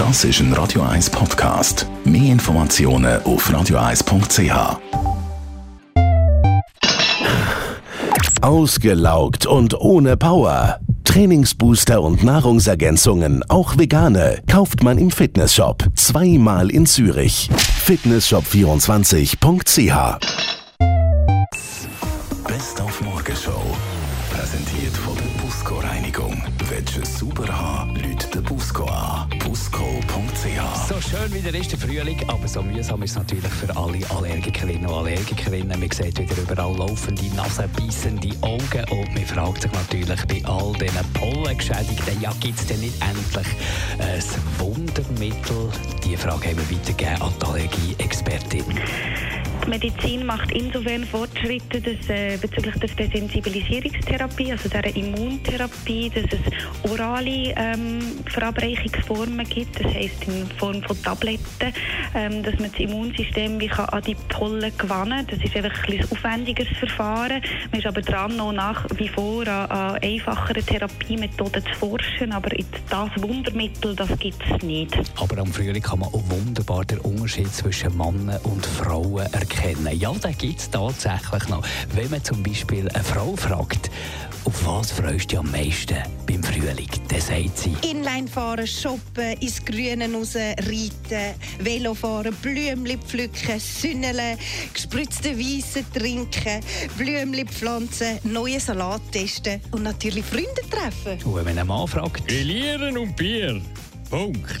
Das ist ein Radio 1 Podcast. Mehr Informationen auf radio1.ch. Ausgelaugt und ohne Power. Trainingsbooster und Nahrungsergänzungen, auch vegane, kauft man im Fitnessshop. Zweimal in Zürich. Fitnessshop24.ch Best auf Morgenshow. Präsentiert von der Busco Reinigung. Willst du es sauber haben, Leute den Busco an. Busco.ch So schön wie der ist der Frühling, aber so mühsam ist es natürlich für alle Allergikerinnen und Allergikerinnen. Man sieht wieder überall laufende, nasenbissende Augen und man fragt sich natürlich bei all diesen Pollengeschädigten, ja, gibt es denn nicht endlich ein Wundermittel? Die Frage haben wir weitergegeben an die Allergie-Expertin. Medizin macht insofern Fortschritte dass, äh, bezüglich der Desensibilisierungstherapie, also der Immuntherapie, dass es orale ähm, Verabreichungsformen gibt, das heißt in Form von Tabletten, ähm, dass man das Immunsystem wie kann an die Pollen gewinnen Das ist einfach ein, ein aufwendigeres Verfahren. Man ist aber dran, noch nach wie vor an, an einfacheren Therapiemethoden zu forschen, aber das Wundermittel, das gibt es nicht. Aber am Frühling kann man auch wunderbar den Unterschied zwischen Männern und Frauen erkennen. Ja, den gibt es tatsächlich noch. Wenn man zum Beispiel eine Frau fragt, auf was freust du dich am meisten beim Frühling? Dann sagt sie, Inline fahren, shoppen, ins Grüne raus, reiten, Velo fahren, Blümchen pflücken, sünneln, gespritzte Weisse trinken, Blümchen pflanzen, neue Salat testen und natürlich Freunde treffen. und wenn man einen Mann fragt, Grillieren und Bier. Punkt.